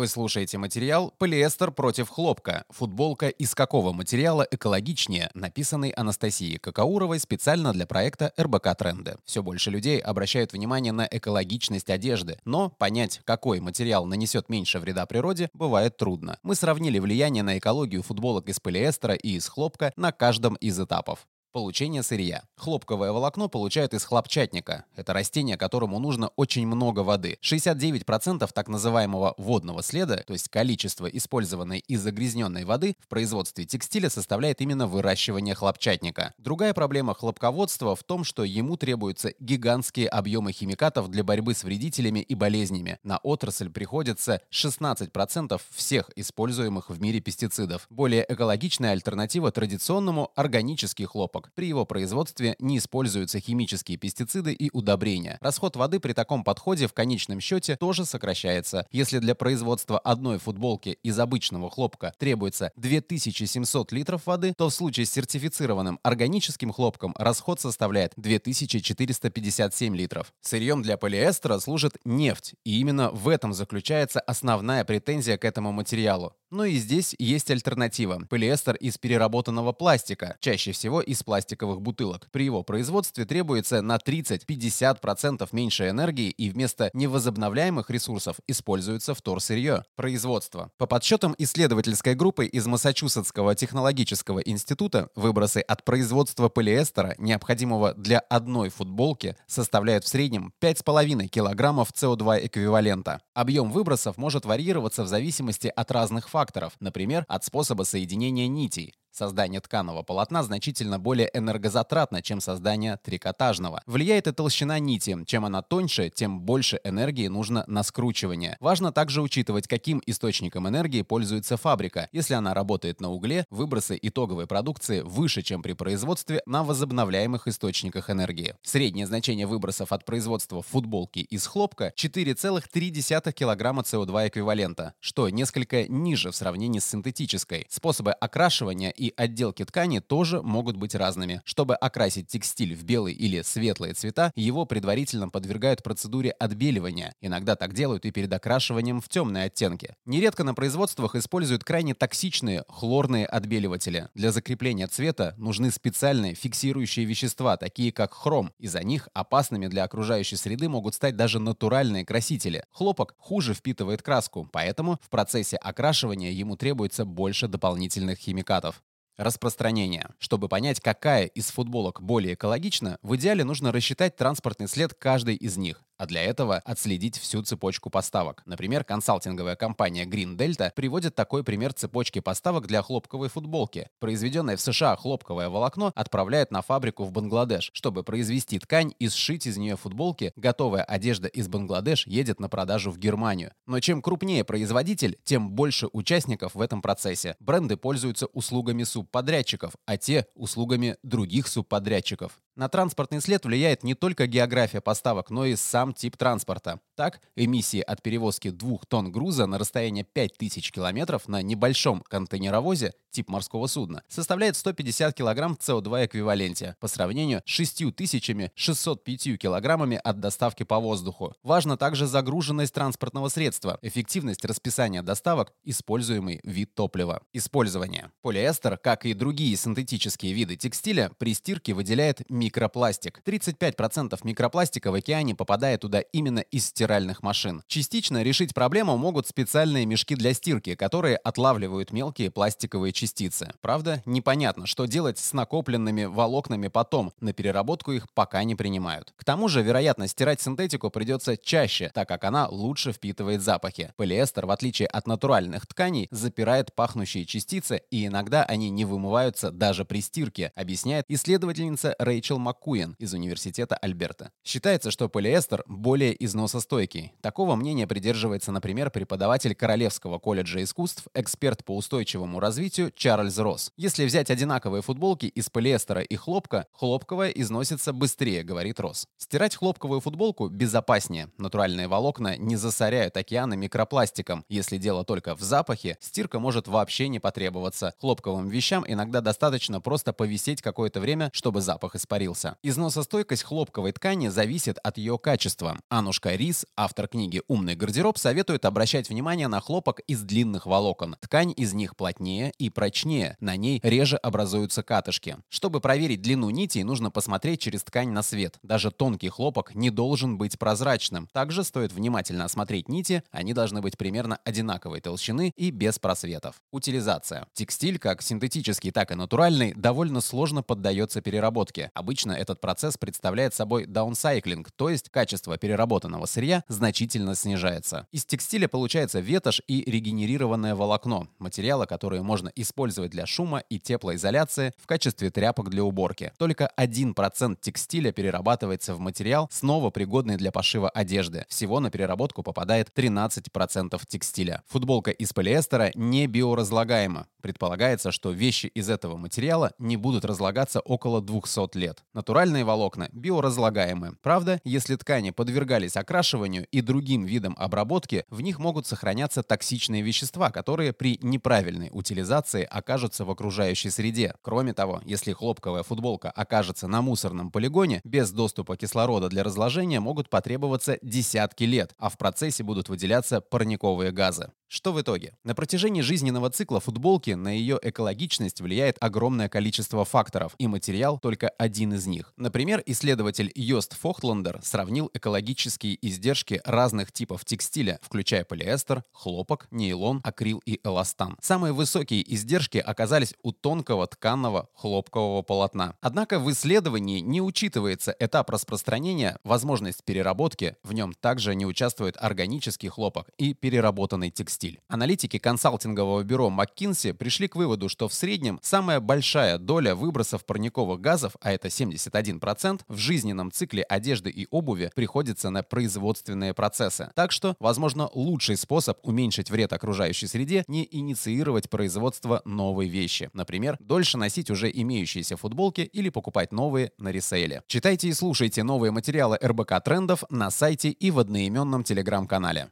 Вы слушаете материал «Полиэстер против хлопка. Футболка из какого материала экологичнее», написанный Анастасией Какауровой специально для проекта РБК Тренды. Все больше людей обращают внимание на экологичность одежды, но понять, какой материал нанесет меньше вреда природе, бывает трудно. Мы сравнили влияние на экологию футболок из полиэстера и из хлопка на каждом из этапов. Получение сырья. Хлопковое волокно получают из хлопчатника. Это растение, которому нужно очень много воды. 69% так называемого водного следа, то есть количество использованной и загрязненной воды в производстве текстиля составляет именно выращивание хлопчатника. Другая проблема хлопководства в том, что ему требуются гигантские объемы химикатов для борьбы с вредителями и болезнями. На отрасль приходится 16% всех используемых в мире пестицидов. Более экологичная альтернатива традиционному – органический хлопок хлопок. При его производстве не используются химические пестициды и удобрения. Расход воды при таком подходе в конечном счете тоже сокращается. Если для производства одной футболки из обычного хлопка требуется 2700 литров воды, то в случае с сертифицированным органическим хлопком расход составляет 2457 литров. Сырьем для полиэстера служит нефть, и именно в этом заключается основная претензия к этому материалу. Но и здесь есть альтернатива. Полиэстер из переработанного пластика, чаще всего из пластиковых бутылок. При его производстве требуется на 30-50% меньше энергии и вместо невозобновляемых ресурсов используется вторсырье. Производство. По подсчетам исследовательской группы из Массачусетского технологического института, выбросы от производства полиэстера, необходимого для одной футболки, составляют в среднем 5,5 килограммов СО2 эквивалента. Объем выбросов может варьироваться в зависимости от разных факторов факторов, например, от способа соединения нитей. Создание тканого полотна значительно более энергозатратно, чем создание трикотажного. Влияет и толщина нити. Чем она тоньше, тем больше энергии нужно на скручивание. Важно также учитывать, каким источником энергии пользуется фабрика. Если она работает на угле, выбросы итоговой продукции выше, чем при производстве на возобновляемых источниках энергии. Среднее значение выбросов от производства футболки из хлопка 4,3 кг СО2 эквивалента, что несколько ниже в сравнении с синтетической. Способы окрашивания и отделки ткани тоже могут быть разными. Чтобы окрасить текстиль в белый или светлые цвета, его предварительно подвергают процедуре отбеливания. Иногда так делают и перед окрашиванием в темные оттенки. Нередко на производствах используют крайне токсичные хлорные отбеливатели. Для закрепления цвета нужны специальные фиксирующие вещества, такие как хром. Из-за них опасными для окружающей среды могут стать даже натуральные красители. Хлопок хуже впитывает краску, поэтому в процессе окрашивания ему требуется больше дополнительных химикатов. Распространение. Чтобы понять, какая из футболок более экологична, в идеале нужно рассчитать транспортный след каждой из них а для этого отследить всю цепочку поставок. Например, консалтинговая компания Green Delta приводит такой пример цепочки поставок для хлопковой футболки. Произведенное в США хлопковое волокно отправляют на фабрику в Бангладеш. Чтобы произвести ткань и сшить из нее футболки, готовая одежда из Бангладеш едет на продажу в Германию. Но чем крупнее производитель, тем больше участников в этом процессе. Бренды пользуются услугами субподрядчиков, а те – услугами других субподрядчиков. На транспортный след влияет не только география поставок, но и сам тип транспорта. Так, эмиссии от перевозки двух тонн груза на расстояние 5000 километров на небольшом контейнеровозе тип морского судна составляет 150 килограмм СО2 эквиваленте по сравнению с 6605 килограммами от доставки по воздуху. Важно также загруженность транспортного средства, эффективность расписания доставок, используемый вид топлива. Использование. Полиэстер, как и другие синтетические виды текстиля, при стирке выделяет микропластик. 35% микропластика в океане попадает туда именно из стиральных машин. Частично решить проблему могут специальные мешки для стирки, которые отлавливают мелкие пластиковые частицы. Правда, непонятно, что делать с накопленными волокнами потом, на переработку их пока не принимают. К тому же, вероятно, стирать синтетику придется чаще, так как она лучше впитывает запахи. Полиэстер, в отличие от натуральных тканей, запирает пахнущие частицы, и иногда они не вымываются даже при стирке, объясняет исследовательница Рэйчел Рэйчел Маккуин из Университета Альберта. Считается, что полиэстер более износостойкий. Такого мнения придерживается, например, преподаватель Королевского колледжа искусств, эксперт по устойчивому развитию Чарльз Росс. Если взять одинаковые футболки из полиэстера и хлопка, хлопковая износится быстрее, говорит Росс. Стирать хлопковую футболку безопаснее. Натуральные волокна не засоряют океаны микропластиком. Если дело только в запахе, стирка может вообще не потребоваться. Хлопковым вещам иногда достаточно просто повисеть какое-то время, чтобы запах испарился испарился. Износостойкость хлопковой ткани зависит от ее качества. Анушка Рис, автор книги «Умный гардероб», советует обращать внимание на хлопок из длинных волокон. Ткань из них плотнее и прочнее, на ней реже образуются катышки. Чтобы проверить длину нитей, нужно посмотреть через ткань на свет. Даже тонкий хлопок не должен быть прозрачным. Также стоит внимательно осмотреть нити, они должны быть примерно одинаковой толщины и без просветов. Утилизация. Текстиль, как синтетический, так и натуральный, довольно сложно поддается переработке. Обычно этот процесс представляет собой даунсайклинг, то есть качество переработанного сырья значительно снижается. Из текстиля получается ветошь и регенерированное волокно, материалы, которые можно использовать для шума и теплоизоляции в качестве тряпок для уборки. Только 1% текстиля перерабатывается в материал, снова пригодный для пошива одежды. Всего на переработку попадает 13% текстиля. Футболка из полиэстера не биоразлагаема. Предполагается, что вещи из этого материала не будут разлагаться около 200 лет. Натуральные волокна биоразлагаемы. Правда, если ткани подвергались окрашиванию и другим видам обработки, в них могут сохраняться токсичные вещества, которые при неправильной утилизации окажутся в окружающей среде. Кроме того, если хлопковая футболка окажется на мусорном полигоне, без доступа кислорода для разложения могут потребоваться десятки лет, а в процессе будут выделяться парниковые газы. Что в итоге? На протяжении жизненного цикла футболки на ее экологичность влияет огромное количество факторов, и материал только один из них. Например, исследователь Йост Фохтландер сравнил экологические издержки разных типов текстиля, включая полиэстер, хлопок, нейлон, акрил и эластан. Самые высокие издержки оказались у тонкого тканного хлопкового полотна. Однако в исследовании не учитывается этап распространения, возможность переработки, в нем также не участвует органический хлопок и переработанный текстиль стиль. Аналитики консалтингового бюро McKinsey пришли к выводу, что в среднем самая большая доля выбросов парниковых газов, а это 71%, в жизненном цикле одежды и обуви приходится на производственные процессы. Так что, возможно, лучший способ уменьшить вред окружающей среде не инициировать производство новой вещи. Например, дольше носить уже имеющиеся футболки или покупать новые на ресейле. Читайте и слушайте новые материалы РБК трендов на сайте и в одноименном телеграм-канале.